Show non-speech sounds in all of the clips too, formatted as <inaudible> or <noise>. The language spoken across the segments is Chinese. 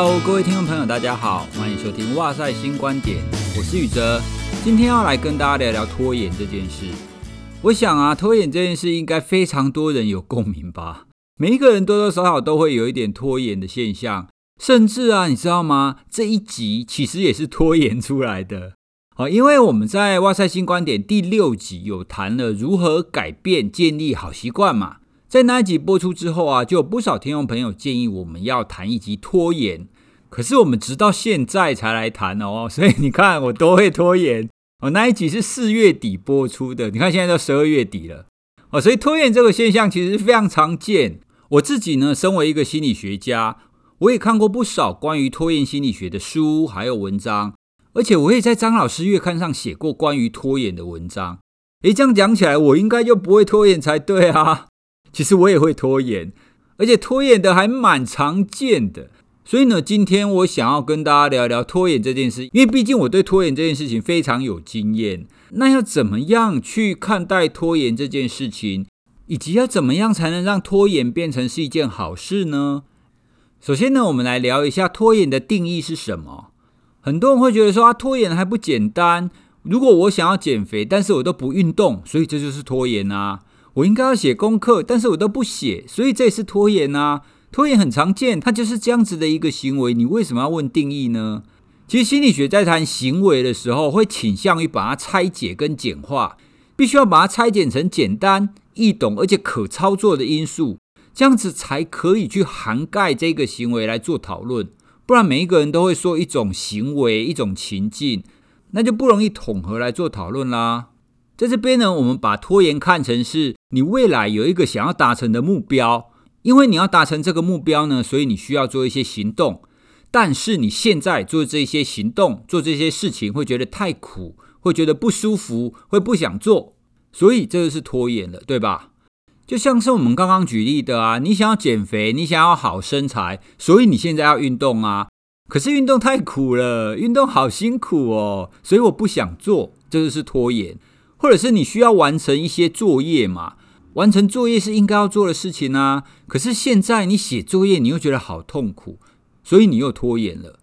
Hello，各位听众朋友，大家好，欢迎收听哇塞新观点，我是宇哲，今天要来跟大家聊聊拖延这件事。我想啊，拖延这件事应该非常多人有共鸣吧？每一个人多多少少都会有一点拖延的现象，甚至啊，你知道吗？这一集其实也是拖延出来的。好，因为我们在哇塞新观点第六集有谈了如何改变、建立好习惯嘛。在那一集播出之后啊，就有不少听众朋友建议我们要谈一集拖延，可是我们直到现在才来谈哦，<laughs> 所以你看我都会拖延哦。那一集是四月底播出的，你看现在都十二月底了哦，所以拖延这个现象其实非常常见。我自己呢，身为一个心理学家，我也看过不少关于拖延心理学的书还有文章，而且我也在张老师月刊上写过关于拖延的文章。诶，这样讲起来，我应该就不会拖延才对啊。其实我也会拖延，而且拖延的还蛮常见的。所以呢，今天我想要跟大家聊一聊拖延这件事，因为毕竟我对拖延这件事情非常有经验。那要怎么样去看待拖延这件事情，以及要怎么样才能让拖延变成是一件好事呢？首先呢，我们来聊一下拖延的定义是什么。很多人会觉得说啊，拖延还不简单。如果我想要减肥，但是我都不运动，所以这就是拖延啊。我应该要写功课，但是我都不写，所以这也是拖延啊。拖延很常见，它就是这样子的一个行为。你为什么要问定义呢？其实心理学在谈行为的时候，会倾向于把它拆解跟简化，必须要把它拆解成简单易懂而且可操作的因素，这样子才可以去涵盖这个行为来做讨论。不然每一个人都会说一种行为、一种情境，那就不容易统合来做讨论啦。在这边呢，我们把拖延看成是你未来有一个想要达成的目标，因为你要达成这个目标呢，所以你需要做一些行动。但是你现在做这些行动、做这些事情，会觉得太苦，会觉得不舒服，会不想做，所以这就是拖延了，对吧？就像是我们刚刚举例的啊，你想要减肥，你想要好身材，所以你现在要运动啊。可是运动太苦了，运动好辛苦哦，所以我不想做，这就是拖延。或者是你需要完成一些作业嘛？完成作业是应该要做的事情啊。可是现在你写作业，你又觉得好痛苦，所以你又拖延了。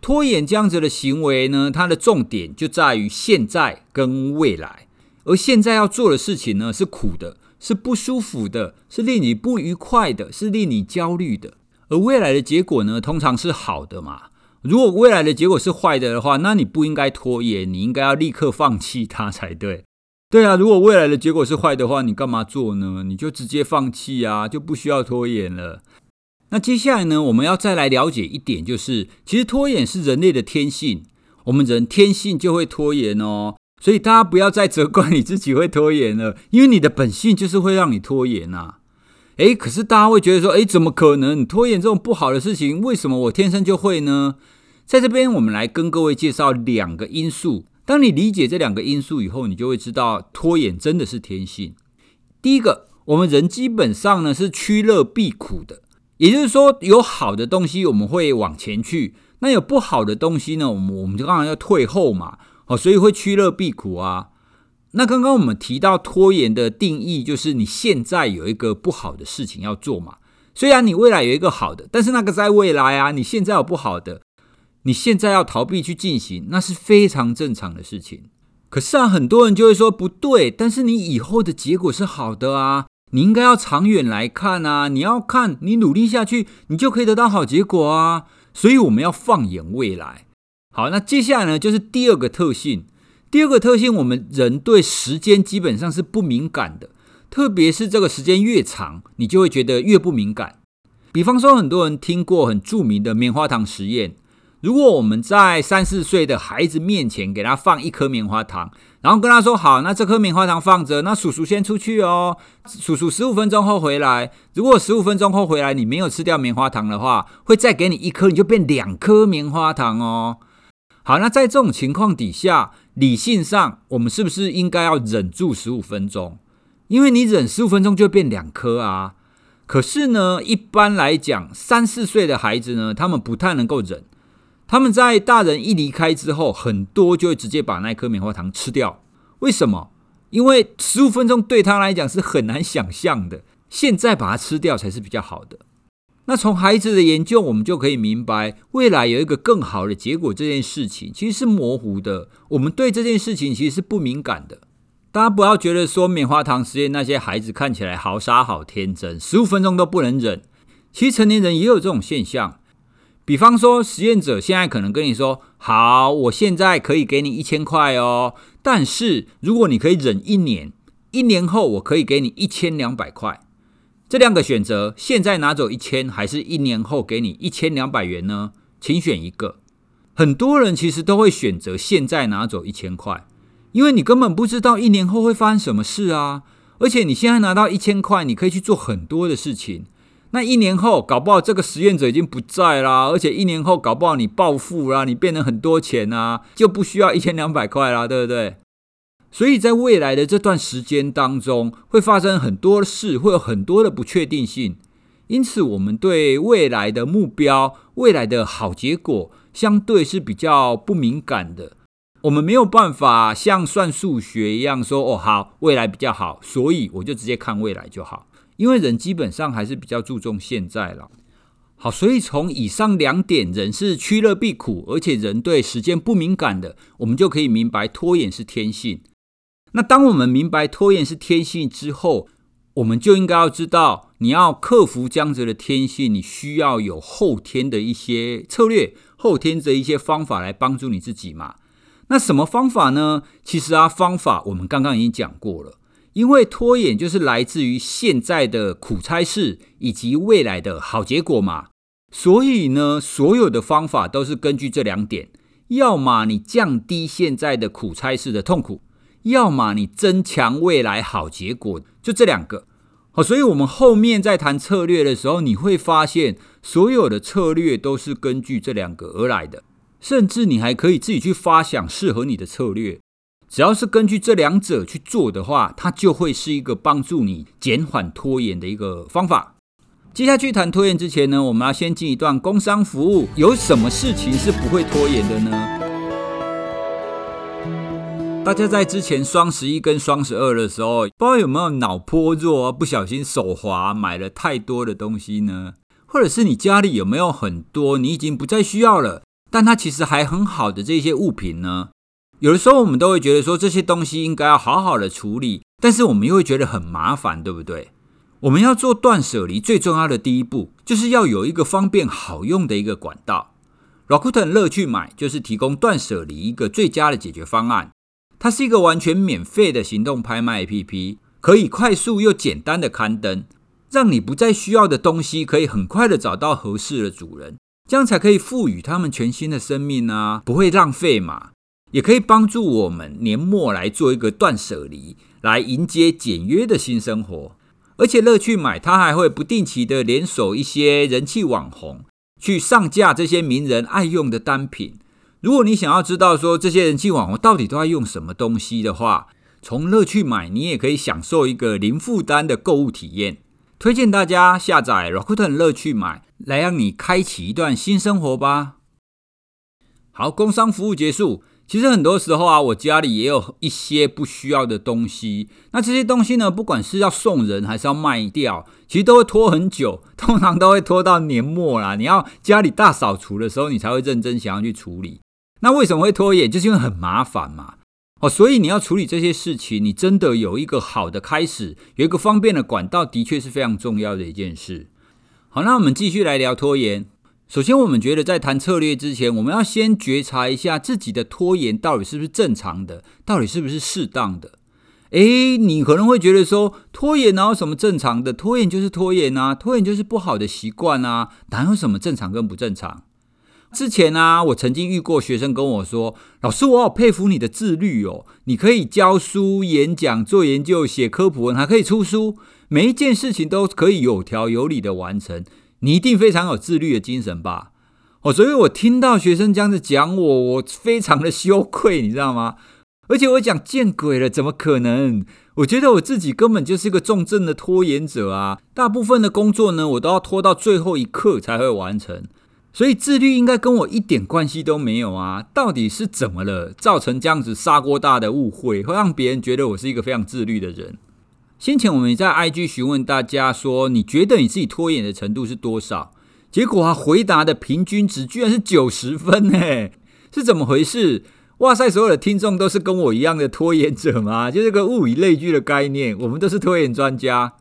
拖延这样子的行为呢，它的重点就在于现在跟未来。而现在要做的事情呢，是苦的，是不舒服的，是令你不愉快的，是令你焦虑的。而未来的结果呢，通常是好的嘛。如果未来的结果是坏的的话，那你不应该拖延，你应该要立刻放弃它才对。对啊，如果未来的结果是坏的话，你干嘛做呢？你就直接放弃啊，就不需要拖延了。那接下来呢，我们要再来了解一点，就是其实拖延是人类的天性，我们人天性就会拖延哦。所以大家不要再责怪你自己会拖延了，因为你的本性就是会让你拖延啊。诶，可是大家会觉得说，诶，怎么可能拖延这种不好的事情？为什么我天生就会呢？在这边，我们来跟各位介绍两个因素。当你理解这两个因素以后，你就会知道拖延真的是天性。第一个，我们人基本上呢是趋乐避苦的，也就是说，有好的东西我们会往前去，那有不好的东西呢，我们我们就当然要退后嘛。好，所以会趋乐避苦啊。那刚刚我们提到拖延的定义，就是你现在有一个不好的事情要做嘛。虽然你未来有一个好的，但是那个在未来啊，你现在有不好的，你现在要逃避去进行，那是非常正常的事情。可是啊，很多人就会说不对，但是你以后的结果是好的啊，你应该要长远来看啊，你要看你努力下去，你就可以得到好结果啊。所以我们要放眼未来。好，那接下来呢，就是第二个特性。第二个特性，我们人对时间基本上是不敏感的。特别是这个时间越长，你就会觉得越不敏感。比方说，很多人听过很著名的棉花糖实验。如果我们在三四岁的孩子面前给他放一颗棉花糖，然后跟他说：“好，那这颗棉花糖放着，那叔叔先出去哦，叔叔十五分钟后回来。如果十五分钟后回来你没有吃掉棉花糖的话，会再给你一颗，你就变两颗棉花糖哦。”好，那在这种情况底下，理性上我们是不是应该要忍住十五分钟？因为你忍十五分钟就变两颗啊，可是呢，一般来讲，三四岁的孩子呢，他们不太能够忍。他们在大人一离开之后，很多就会直接把那颗棉花糖吃掉。为什么？因为十五分钟对他来讲是很难想象的，现在把它吃掉才是比较好的。那从孩子的研究，我们就可以明白，未来有一个更好的结果这件事情其实是模糊的。我们对这件事情其实是不敏感的。大家不要觉得说棉花糖实验那些孩子看起来好傻好天真，十五分钟都不能忍。其实成年人也有这种现象。比方说，实验者现在可能跟你说：“好，我现在可以给你一千块哦，但是如果你可以忍一年，一年后我可以给你一千两百块。”这两个选择，现在拿走一千，还是一年后给你一千两百元呢？请选一个。很多人其实都会选择现在拿走一千块，因为你根本不知道一年后会发生什么事啊！而且你现在拿到一千块，你可以去做很多的事情。那一年后，搞不好这个实验者已经不在啦，而且一年后搞不好你暴富啦，你变成很多钱啊，就不需要一千两百块啦，对不对？所以在未来的这段时间当中，会发生很多事，会有很多的不确定性。因此，我们对未来的目标、未来的好结果，相对是比较不敏感的。我们没有办法像算数学一样说：“哦，好，未来比较好，所以我就直接看未来就好。”因为人基本上还是比较注重现在了。好，所以从以上两点，人是趋乐避苦，而且人对时间不敏感的，我们就可以明白拖延是天性。那当我们明白拖延是天性之后，我们就应该要知道，你要克服这样子的天性，你需要有后天的一些策略，后天的一些方法来帮助你自己嘛。那什么方法呢？其实啊，方法我们刚刚已经讲过了，因为拖延就是来自于现在的苦差事以及未来的好结果嘛。所以呢，所有的方法都是根据这两点，要么你降低现在的苦差事的痛苦。要么你增强未来好结果，就这两个。好，所以我们后面在谈策略的时候，你会发现所有的策略都是根据这两个而来的，甚至你还可以自己去发想适合你的策略。只要是根据这两者去做的话，它就会是一个帮助你减缓拖延的一个方法。接下去谈拖延之前呢，我们要先进一段工商服务。有什么事情是不会拖延的呢？大家在之前双十一跟双十二的时候，不知道有没有脑波弱，不小心手滑买了太多的东西呢？或者是你家里有没有很多你已经不再需要了，但它其实还很好的这些物品呢？有的时候我们都会觉得说，这些东西应该要好好的处理，但是我们又会觉得很麻烦，对不对？我们要做断舍离，最重要的第一步就是要有一个方便好用的一个管道。Rakuten 乐趣买就是提供断舍离一个最佳的解决方案。它是一个完全免费的行动拍卖 APP，可以快速又简单的刊登，让你不再需要的东西可以很快的找到合适的主人，这样才可以赋予他们全新的生命啊，不会浪费嘛，也可以帮助我们年末来做一个断舍离，来迎接简约的新生活。而且乐趣买，它还会不定期的联手一些人气网红，去上架这些名人爱用的单品。如果你想要知道说这些人气网红到底都在用什么东西的话，从乐趣买，你也可以享受一个零负担的购物体验。推荐大家下载 Rakuten 乐趣买，来让你开启一段新生活吧。好，工商服务结束。其实很多时候啊，我家里也有一些不需要的东西。那这些东西呢，不管是要送人还是要卖掉，其实都会拖很久，<laughs> 通常都会拖到年末啦。你要家里大扫除的时候，你才会认真想要去处理。那为什么会拖延？就是因为很麻烦嘛。哦，所以你要处理这些事情，你真的有一个好的开始，有一个方便的管道，的确是非常重要的一件事。好，那我们继续来聊拖延。首先，我们觉得在谈策略之前，我们要先觉察一下自己的拖延到底是不是正常的，到底是不是适当的。诶，你可能会觉得说，拖延哪有什么正常的？拖延就是拖延啊，拖延就是不好的习惯啊，哪有什么正常跟不正常？之前啊，我曾经遇过学生跟我说：“老师，我好佩服你的自律哦！你可以教书、演讲、做研究、写科普文，还可以出书，每一件事情都可以有条有理的完成。你一定非常有自律的精神吧？”哦，所以我听到学生这样子讲我，我非常的羞愧，你知道吗？而且我讲见鬼了，怎么可能？我觉得我自己根本就是一个重症的拖延者啊！大部分的工作呢，我都要拖到最后一刻才会完成。所以自律应该跟我一点关系都没有啊！到底是怎么了，造成这样子砂锅大的误会，会让别人觉得我是一个非常自律的人？先前我们在 IG 询问大家说，你觉得你自己拖延的程度是多少？结果啊，回答的平均值居然是九十分呢，是怎么回事？哇塞，所有的听众都是跟我一样的拖延者吗？就这个物以类聚的概念，我们都是拖延专家。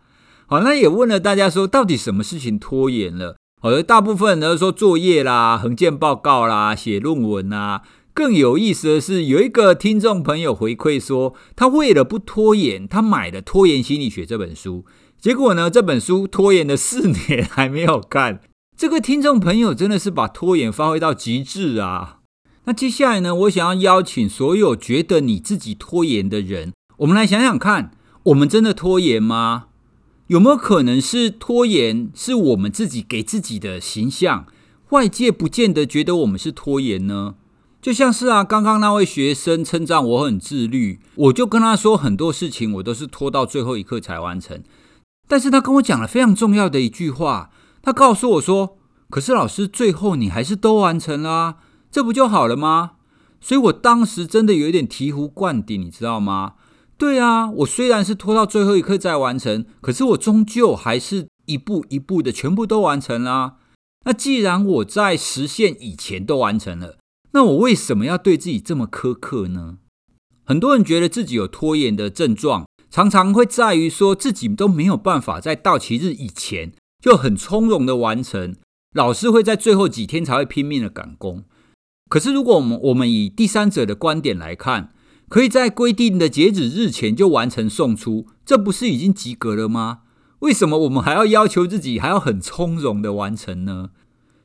好，那也问了大家说，到底什么事情拖延了？好，大部分人都说作业啦、横件报告啦、写论文啦。更有意思的是，有一个听众朋友回馈说，他为了不拖延，他买了《拖延心理学》这本书。结果呢，这本书拖延了四年还没有看。这个听众朋友真的是把拖延发挥到极致啊！那接下来呢，我想要邀请所有觉得你自己拖延的人，我们来想想看，我们真的拖延吗？有没有可能是拖延是我们自己给自己的形象？外界不见得觉得我们是拖延呢？就像是啊，刚刚那位学生称赞我很自律，我就跟他说很多事情我都是拖到最后一刻才完成。但是他跟我讲了非常重要的一句话，他告诉我说：“可是老师，最后你还是都完成了啊，<laughs> 这不就好了吗？”所以我当时真的有一点醍醐灌顶，你知道吗？对啊，我虽然是拖到最后一刻再完成，可是我终究还是一步一步的全部都完成了啊。那既然我在实现以前都完成了，那我为什么要对自己这么苛刻呢？很多人觉得自己有拖延的症状，常常会在于说自己都没有办法在到期日以前就很从容的完成，老是会在最后几天才会拼命的赶工。可是如果我们我们以第三者的观点来看，可以在规定的截止日前就完成送出，这不是已经及格了吗？为什么我们还要要求自己还要很从容的完成呢？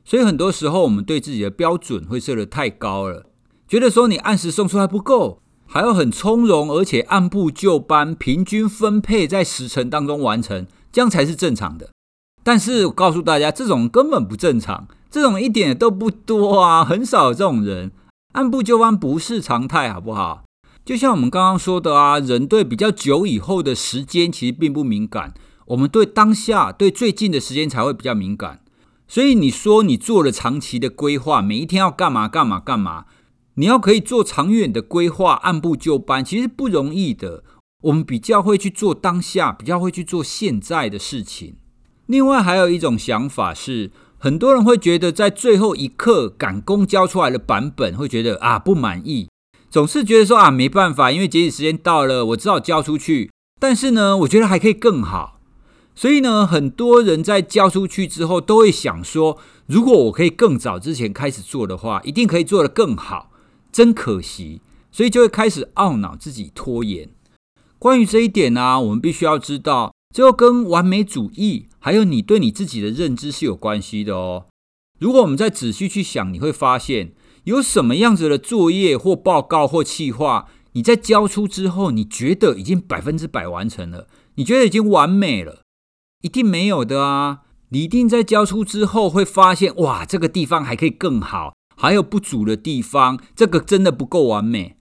所以很多时候，我们对自己的标准会设得太高了，觉得说你按时送出还不够，还要很从容，而且按部就班，平均分配在时程当中完成，这样才是正常的。但是我告诉大家，这种根本不正常，这种一点都不多啊，很少有这种人。按部就班不是常态，好不好？就像我们刚刚说的啊，人对比较久以后的时间其实并不敏感，我们对当下、对最近的时间才会比较敏感。所以你说你做了长期的规划，每一天要干嘛干嘛干嘛？你要可以做长远的规划，按部就班，其实不容易的。我们比较会去做当下，比较会去做现在的事情。另外还有一种想法是，很多人会觉得在最后一刻赶工交出来的版本，会觉得啊不满意，总是觉得说啊没办法，因为截止时间到了，我只好交出去。但是呢，我觉得还可以更好。所以呢，很多人在交出去之后，都会想说：如果我可以更早之前开始做的话，一定可以做得更好。真可惜，所以就会开始懊恼自己拖延。关于这一点呢、我们必须要知道，这跟完美主义还有你对你自己的认知是有关系的哦。如果我们再仔细去想，你会发现有什么样子的作业或报告或企划，你在交出之后，你觉得已经百分之百完成了，你觉得已经完美了。一定没有的啊！你一定在交出之后会发现，哇，这个地方还可以更好，还有不足的地方，这个真的不够完美，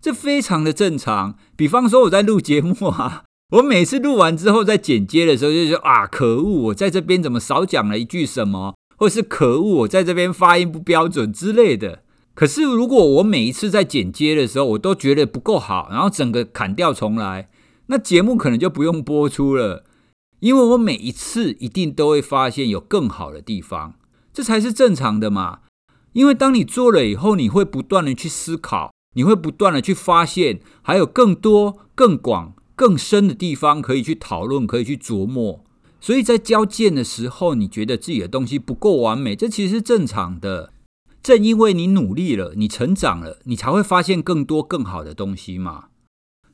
这非常的正常。比方说我在录节目啊，<laughs> 我每次录完之后在剪接的时候就说啊，可恶，我在这边怎么少讲了一句什么，或是可恶，我在这边发音不标准之类的。可是如果我每一次在剪接的时候，我都觉得不够好，然后整个砍掉重来，那节目可能就不用播出了。因为我每一次一定都会发现有更好的地方，这才是正常的嘛。因为当你做了以后，你会不断的去思考，你会不断的去发现，还有更多、更广、更深的地方可以去讨论，可以去琢磨。所以在交件的时候，你觉得自己的东西不够完美，这其实是正常的。正因为你努力了，你成长了，你才会发现更多、更好的东西嘛。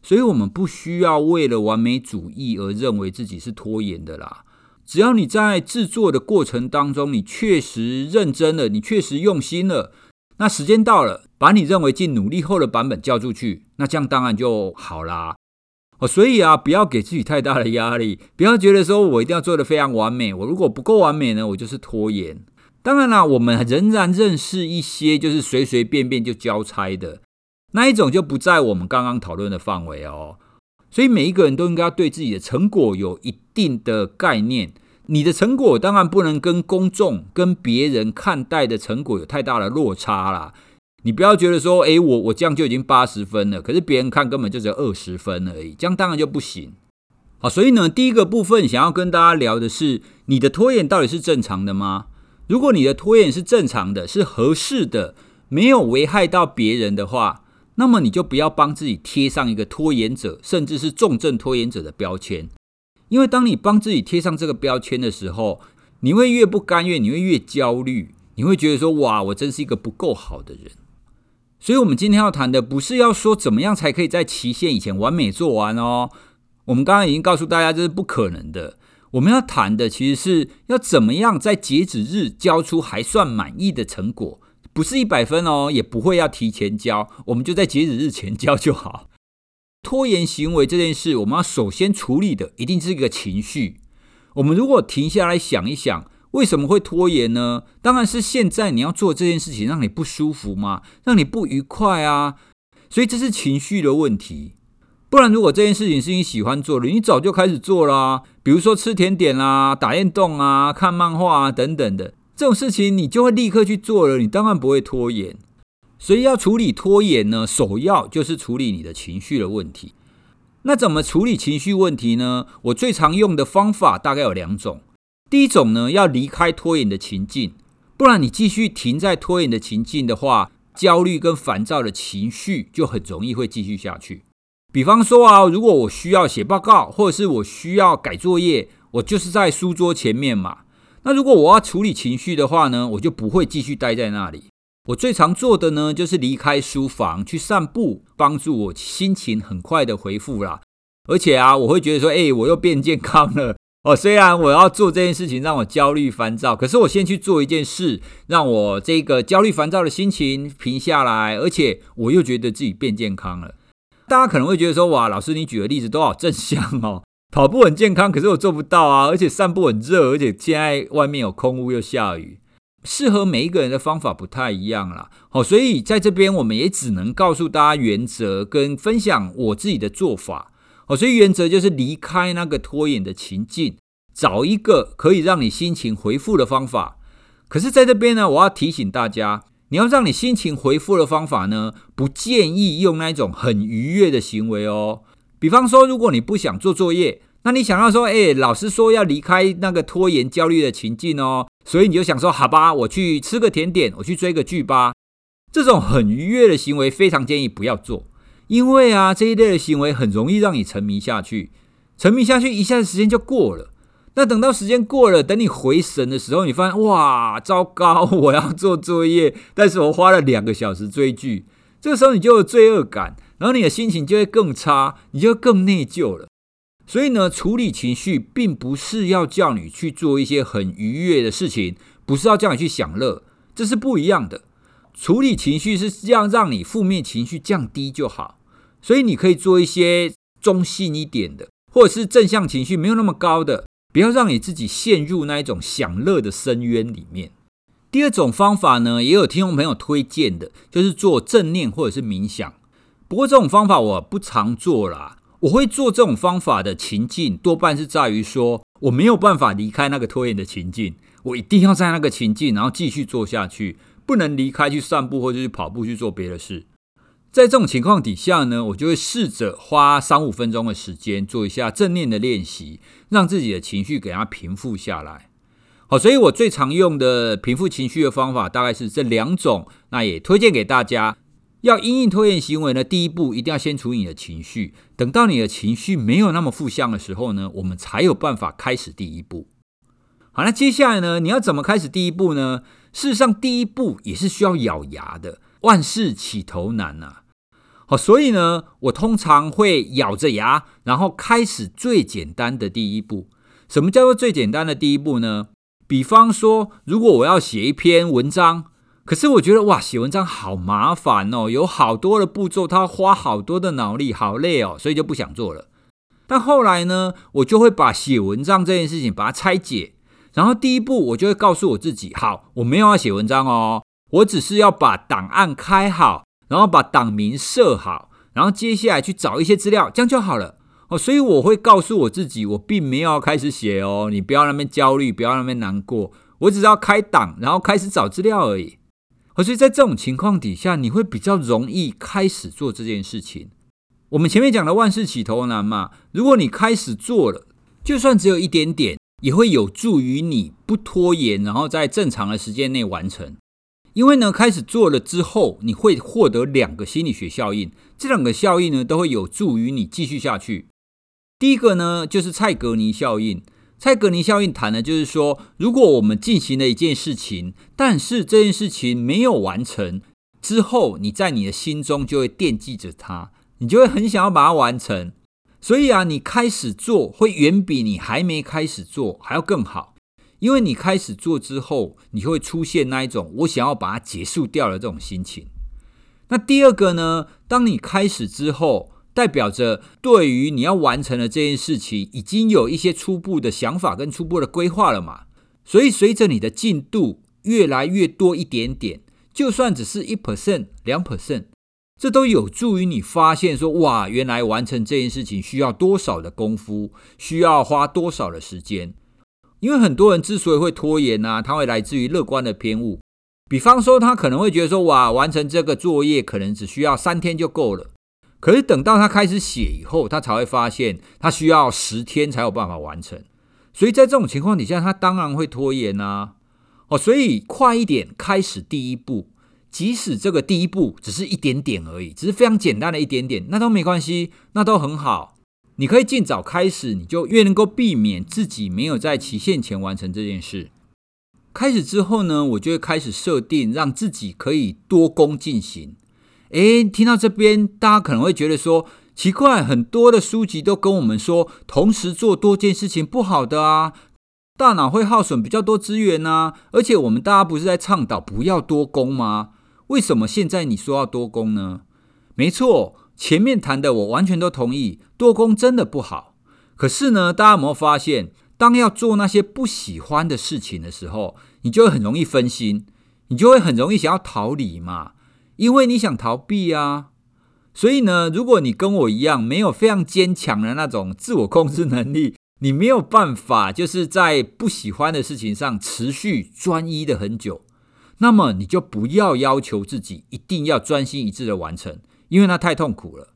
所以，我们不需要为了完美主义而认为自己是拖延的啦。只要你在制作的过程当中，你确实认真了，你确实用心了，那时间到了，把你认为尽努力后的版本交出去，那这样当然就好啦。哦，所以啊，不要给自己太大的压力，不要觉得说我一定要做得非常完美，我如果不够完美呢，我就是拖延。当然啦，我们仍然认识一些就是随随便便就交差的。那一种就不在我们刚刚讨论的范围哦，所以每一个人都应该对自己的成果有一定的概念。你的成果当然不能跟公众、跟别人看待的成果有太大的落差啦。你不要觉得说，诶，我我这样就已经八十分了，可是别人看根本就只有二十分而已，这样当然就不行。好，所以呢，第一个部分想要跟大家聊的是，你的拖延到底是正常的吗？如果你的拖延是正常的，是合适的，没有危害到别人的话，那么你就不要帮自己贴上一个拖延者，甚至是重症拖延者的标签。因为当你帮自己贴上这个标签的时候，你会越不甘愿，你会越焦虑，你会觉得说：“哇，我真是一个不够好的人。”所以，我们今天要谈的不是要说怎么样才可以在期限以前完美做完哦。我们刚刚已经告诉大家这是不可能的。我们要谈的其实是要怎么样在截止日交出还算满意的成果，不是一百分哦，也不会要提前交，我们就在截止日前交就好。<laughs> 拖延行为这件事，我们要首先处理的一定是一个情绪。我们如果停下来想一想，为什么会拖延呢？当然是现在你要做这件事情让你不舒服嘛，让你不愉快啊，所以这是情绪的问题。不然，如果这件事情是你喜欢做的，你早就开始做啦。比如说吃甜点啦、打电动啊、看漫画啊等等的这种事情，你就会立刻去做了。你当然不会拖延。所以要处理拖延呢，首要就是处理你的情绪的问题。那怎么处理情绪问题呢？我最常用的方法大概有两种。第一种呢，要离开拖延的情境，不然你继续停在拖延的情境的话，焦虑跟烦躁的情绪就很容易会继续下去。比方说啊，如果我需要写报告，或者是我需要改作业，我就是在书桌前面嘛。那如果我要处理情绪的话呢，我就不会继续待在那里。我最常做的呢，就是离开书房去散步，帮助我心情很快的恢复啦。而且啊，我会觉得说，哎，我又变健康了 <laughs> 哦。虽然我要做这件事情让我焦虑烦躁，可是我先去做一件事，让我这个焦虑烦躁的心情平下来，而且我又觉得自己变健康了。大家可能会觉得说，哇，老师你举的例子都好正向哦，跑步很健康，可是我做不到啊，而且散步很热，而且现在外面有空屋又下雨，适合每一个人的方法不太一样啦。好，所以在这边我们也只能告诉大家原则跟分享我自己的做法。好，所以原则就是离开那个拖延的情境，找一个可以让你心情回复的方法。可是在这边呢，我要提醒大家。你要让你心情回复的方法呢，不建议用那种很愉悦的行为哦。比方说，如果你不想做作业，那你想要说，哎，老师说要离开那个拖延焦虑的情境哦，所以你就想说，好吧，我去吃个甜点，我去追个剧吧。这种很愉悦的行为，非常建议不要做，因为啊，这一类的行为很容易让你沉迷下去，沉迷下去，一下子时间就过了。那等到时间过了，等你回神的时候，你发现哇，糟糕！我要做作业，但是我花了两个小时追剧。这个时候你就有罪恶感，然后你的心情就会更差，你就更内疚了。所以呢，处理情绪并不是要叫你去做一些很愉悦的事情，不是要叫你去享乐，这是不一样的。处理情绪是这样让你负面情绪降低就好。所以你可以做一些中性一点的，或者是正向情绪没有那么高的。不要让你自己陷入那一种享乐的深渊里面。第二种方法呢，也有听众朋友推荐的，就是做正念或者是冥想。不过这种方法我不常做啦。我会做这种方法的情境，多半是在于说我没有办法离开那个拖延的情境，我一定要在那个情境，然后继续做下去，不能离开去散步或者去跑步去做别的事。在这种情况底下呢，我就会试着花三五分钟的时间做一下正念的练习，让自己的情绪给它平复下来。好，所以我最常用的平复情绪的方法大概是这两种，那也推荐给大家。要因应拖延行为呢，第一步一定要先处理你的情绪，等到你的情绪没有那么负向的时候呢，我们才有办法开始第一步。好，那接下来呢，你要怎么开始第一步呢？事实上，第一步也是需要咬牙的。万事起头难呐，好，所以呢，我通常会咬着牙，然后开始最简单的第一步。什么叫做最简单的第一步呢？比方说，如果我要写一篇文章，可是我觉得哇，写文章好麻烦哦，有好多的步骤，它要花好多的脑力，好累哦，所以就不想做了。但后来呢，我就会把写文章这件事情把它拆解，然后第一步我就会告诉我自己，好，我没有要写文章哦。我只是要把档案开好，然后把档名设好，然后接下来去找一些资料，这样就好了哦。所以我会告诉我自己，我并没有要开始写哦，你不要那边焦虑，不要那边难过，我只是要开档，然后开始找资料而已。所以在这种情况底下，你会比较容易开始做这件事情。我们前面讲的万事起头难嘛，如果你开始做了，就算只有一点点，也会有助于你不拖延，然后在正常的时间内完成。因为呢，开始做了之后，你会获得两个心理学效应，这两个效应呢，都会有助于你继续下去。第一个呢，就是蔡格尼效应。蔡格尼效应谈的就是说，如果我们进行了一件事情，但是这件事情没有完成之后，你在你的心中就会惦记着它，你就会很想要把它完成。所以啊，你开始做会远比你还没开始做还要更好。因为你开始做之后，你会出现那一种我想要把它结束掉的这种心情。那第二个呢，当你开始之后，代表着对于你要完成的这件事情，已经有一些初步的想法跟初步的规划了嘛。所以随着你的进度越来越多一点点，就算只是一 percent、两 percent，这都有助于你发现说，哇，原来完成这件事情需要多少的功夫，需要花多少的时间。因为很多人之所以会拖延啊，他会来自于乐观的偏误。比方说，他可能会觉得说，哇，完成这个作业可能只需要三天就够了。可是等到他开始写以后，他才会发现，他需要十天才有办法完成。所以在这种情况底下，他当然会拖延啊。哦，所以快一点开始第一步，即使这个第一步只是一点点而已，只是非常简单的一点点，那都没关系，那都很好。你可以尽早开始，你就越能够避免自己没有在期限前完成这件事。开始之后呢，我就会开始设定，让自己可以多工进行。诶，听到这边，大家可能会觉得说奇怪，很多的书籍都跟我们说，同时做多件事情不好的啊，大脑会耗损比较多资源啊。而且我们大家不是在倡导不要多工吗？为什么现在你说要多工呢？没错。前面谈的我完全都同意，多工真的不好。可是呢，大家有没有发现，当要做那些不喜欢的事情的时候，你就会很容易分心，你就会很容易想要逃离嘛，因为你想逃避啊。所以呢，如果你跟我一样，没有非常坚强的那种自我控制能力，<laughs> 你没有办法就是在不喜欢的事情上持续专一的很久，那么你就不要要求自己一定要专心一致的完成。因为那太痛苦了，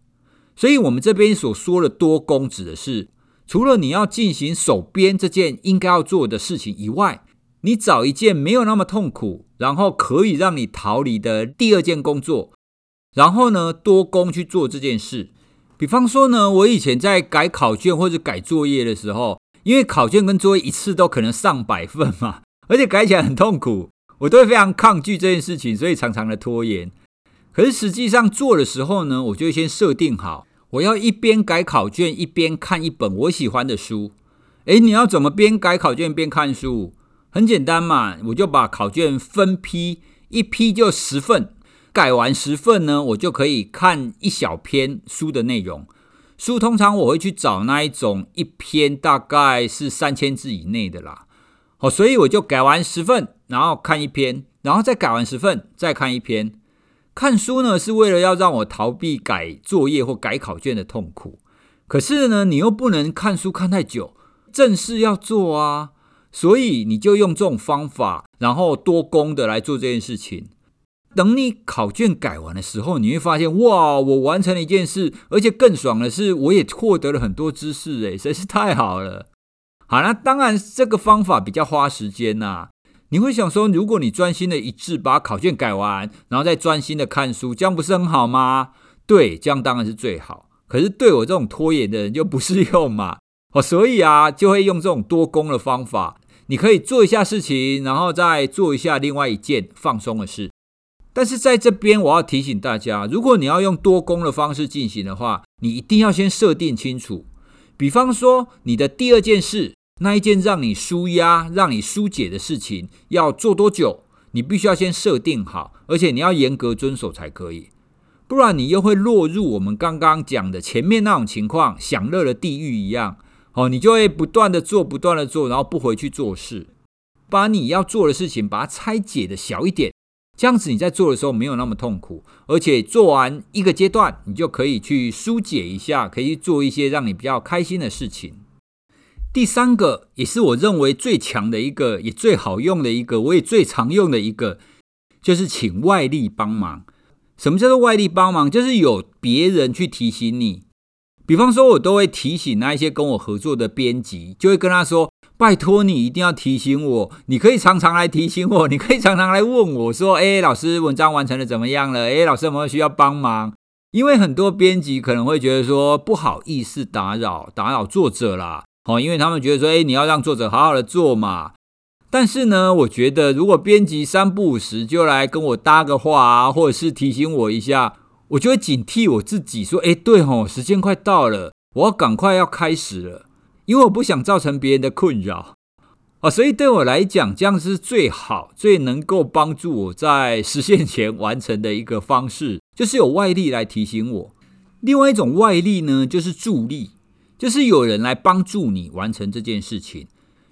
所以我们这边所说的多工，指的是除了你要进行手边这件应该要做的事情以外，你找一件没有那么痛苦，然后可以让你逃离的第二件工作，然后呢，多工去做这件事。比方说呢，我以前在改考卷或者改作业的时候，因为考卷跟作业一次都可能上百份嘛，而且改起来很痛苦，我都会非常抗拒这件事情，所以常常的拖延。可是实际上做的时候呢，我就先设定好，我要一边改考卷一边看一本我喜欢的书。诶，你要怎么边改考卷边看书？很简单嘛，我就把考卷分批，一批就十份，改完十份呢，我就可以看一小篇书的内容。书通常我会去找那一种一篇大概是三千字以内的啦。好，所以我就改完十份，然后看一篇，然后再改完十份，再看一篇。看书呢，是为了要让我逃避改作业或改考卷的痛苦。可是呢，你又不能看书看太久，正事要做啊。所以你就用这种方法，然后多工的来做这件事情。等你考卷改完的时候，你会发现，哇，我完成了一件事，而且更爽的是，我也获得了很多知识，诶，实在是太好了。好，那当然这个方法比较花时间呐。你会想说，如果你专心的一致把考卷改完，然后再专心的看书，这样不是很好吗？对，这样当然是最好。可是对我这种拖延的人就不适用嘛。哦，所以啊，就会用这种多工的方法。你可以做一下事情，然后再做一下另外一件放松的事。但是在这边，我要提醒大家，如果你要用多工的方式进行的话，你一定要先设定清楚。比方说，你的第二件事。那一件让你舒压、让你纾解的事情要做多久？你必须要先设定好，而且你要严格遵守才可以，不然你又会落入我们刚刚讲的前面那种情况，享乐的地狱一样。哦，你就会不断的做、不断的做，然后不回去做事，把你要做的事情把它拆解的小一点，这样子你在做的时候没有那么痛苦，而且做完一个阶段，你就可以去纾解一下，可以做一些让你比较开心的事情。第三个也是我认为最强的一个，也最好用的一个，我也最常用的一个，就是请外力帮忙。什么叫做外力帮忙？就是有别人去提醒你。比方说，我都会提醒那一些跟我合作的编辑，就会跟他说：“拜托你一定要提醒我。你可以常常来提醒我，你可以常常来问我说：“诶，老师，文章完成的怎么样了？诶，老师有没有需要帮忙？”因为很多编辑可能会觉得说不好意思打扰打扰作者啦，哦，因为他们觉得说：“诶，你要让作者好好的做嘛。”但是呢，我觉得如果编辑三不五时就来跟我搭个话啊，或者是提醒我一下，我就会警惕我自己说：“诶，对吼，时间快到了，我要赶快要开始了。”因为我不想造成别人的困扰，啊，所以对我来讲，这样是最好、最能够帮助我在时限前完成的一个方式，就是有外力来提醒我。另外一种外力呢，就是助力，就是有人来帮助你完成这件事情。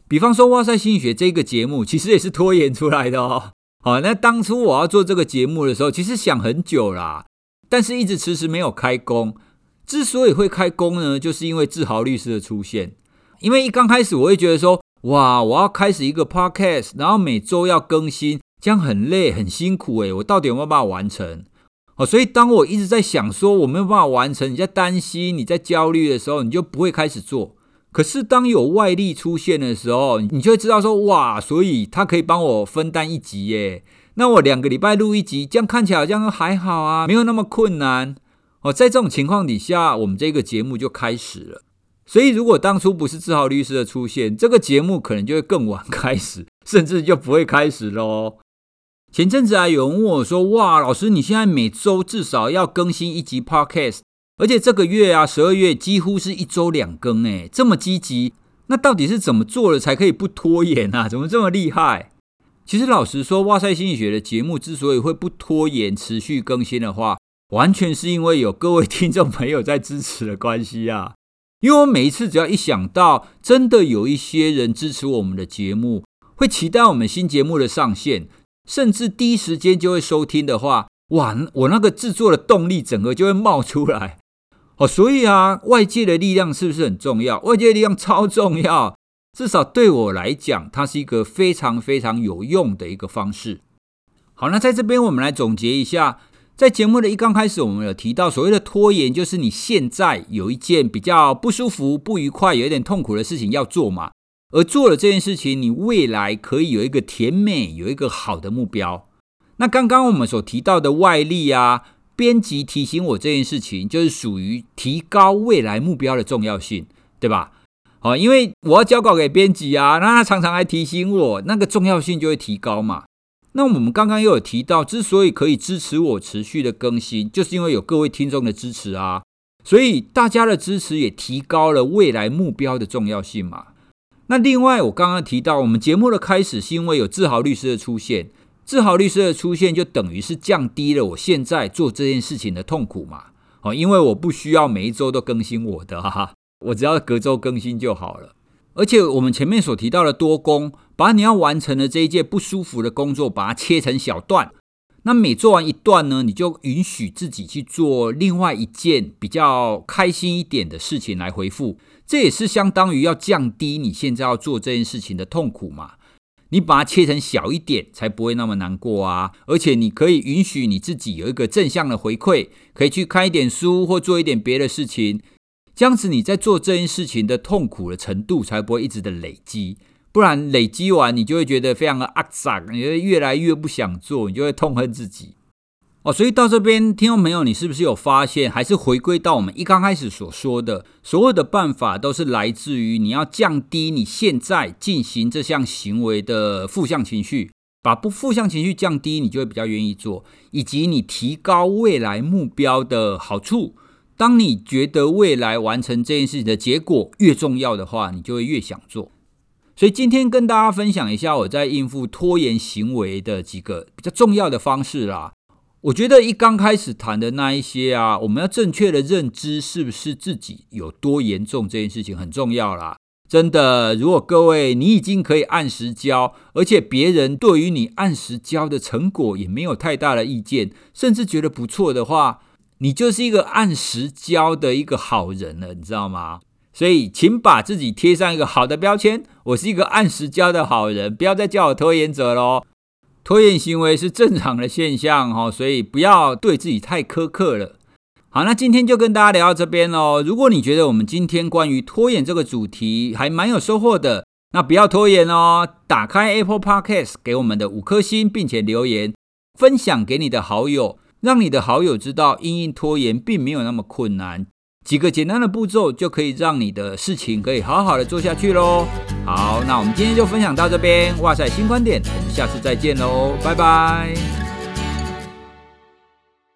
比方说，哇塞心理学这个节目，其实也是拖延出来的哦。好，那当初我要做这个节目的时候，其实想很久啦，但是一直迟迟没有开工。之所以会开工呢，就是因为志豪律师的出现。因为一刚开始，我会觉得说，哇，我要开始一个 podcast，然后每周要更新，这样很累很辛苦诶，我到底有没有办法完成？哦，所以当我一直在想说我没有办法完成，你在担心、你在焦虑的时候，你就不会开始做。可是当有外力出现的时候，你就会知道说，哇，所以他可以帮我分担一集耶。那我两个礼拜录一集，这样看起来好像还好啊，没有那么困难。哦，在这种情况底下，我们这个节目就开始了。所以，如果当初不是志豪律师的出现，这个节目可能就会更晚开始，<laughs> 甚至就不会开始喽。前阵子啊，有人问我说：“哇，老师，你现在每周至少要更新一集 Podcast，而且这个月啊，十二月几乎是一周两更，诶，这么积极，那到底是怎么做的才可以不拖延啊？怎么这么厉害？”其实，老实说，哇塞心理学的节目之所以会不拖延、持续更新的话，完全是因为有各位听众朋友在支持的关系啊。因为我每一次只要一想到真的有一些人支持我们的节目，会期待我们新节目的上线，甚至第一时间就会收听的话，哇，我那个制作的动力整个就会冒出来。哦，所以啊，外界的力量是不是很重要？外界的力量超重要，至少对我来讲，它是一个非常非常有用的一个方式。好，那在这边我们来总结一下。在节目的一刚开始，我们有提到所谓的拖延，就是你现在有一件比较不舒服、不愉快、有一点痛苦的事情要做嘛，而做了这件事情，你未来可以有一个甜美、有一个好的目标。那刚刚我们所提到的外力啊，编辑提醒我这件事情，就是属于提高未来目标的重要性，对吧？哦，因为我要交稿给编辑啊，那他常常来提醒我，那个重要性就会提高嘛。那我们刚刚又有提到，之所以可以支持我持续的更新，就是因为有各位听众的支持啊，所以大家的支持也提高了未来目标的重要性嘛。那另外，我刚刚提到，我们节目的开始是因为有志豪律师的出现，志豪律师的出现就等于是降低了我现在做这件事情的痛苦嘛。哦，因为我不需要每一周都更新我的，哈哈，我只要隔周更新就好了。而且我们前面所提到的多工。把你要完成的这一件不舒服的工作，把它切成小段。那每做完一段呢，你就允许自己去做另外一件比较开心一点的事情来回复。这也是相当于要降低你现在要做这件事情的痛苦嘛。你把它切成小一点，才不会那么难过啊。而且你可以允许你自己有一个正向的回馈，可以去看一点书或做一点别的事情。这样子你在做这件事情的痛苦的程度才不会一直的累积。不然累积完，你就会觉得非常的阿杂，你会越来越不想做，你就会痛恨自己哦。所以到这边，听众朋友，你是不是有发现，还是回归到我们一刚开始所说的，所有的办法都是来自于你要降低你现在进行这项行为的负向情绪，把不负向情绪降低，你就会比较愿意做，以及你提高未来目标的好处。当你觉得未来完成这件事情的结果越重要的话，你就会越想做。所以今天跟大家分享一下我在应付拖延行为的几个比较重要的方式啦。我觉得一刚开始谈的那一些啊，我们要正确的认知是不是自己有多严重这件事情很重要啦。真的，如果各位你已经可以按时交，而且别人对于你按时交的成果也没有太大的意见，甚至觉得不错的话，你就是一个按时交的一个好人了，你知道吗？所以，请把自己贴上一个好的标签。我是一个按时交的好人，不要再叫我拖延者喽。拖延行为是正常的现象哈，所以不要对自己太苛刻了。好，那今天就跟大家聊到这边喽。如果你觉得我们今天关于拖延这个主题还蛮有收获的，那不要拖延哦，打开 Apple Podcast 给我们的五颗星，并且留言分享给你的好友，让你的好友知道，因应拖延并没有那么困难，几个简单的步骤就可以让你的事情可以好好的做下去喽。好，那我们今天就分享到这边，哇塞新观点，我们下次再见喽，拜拜。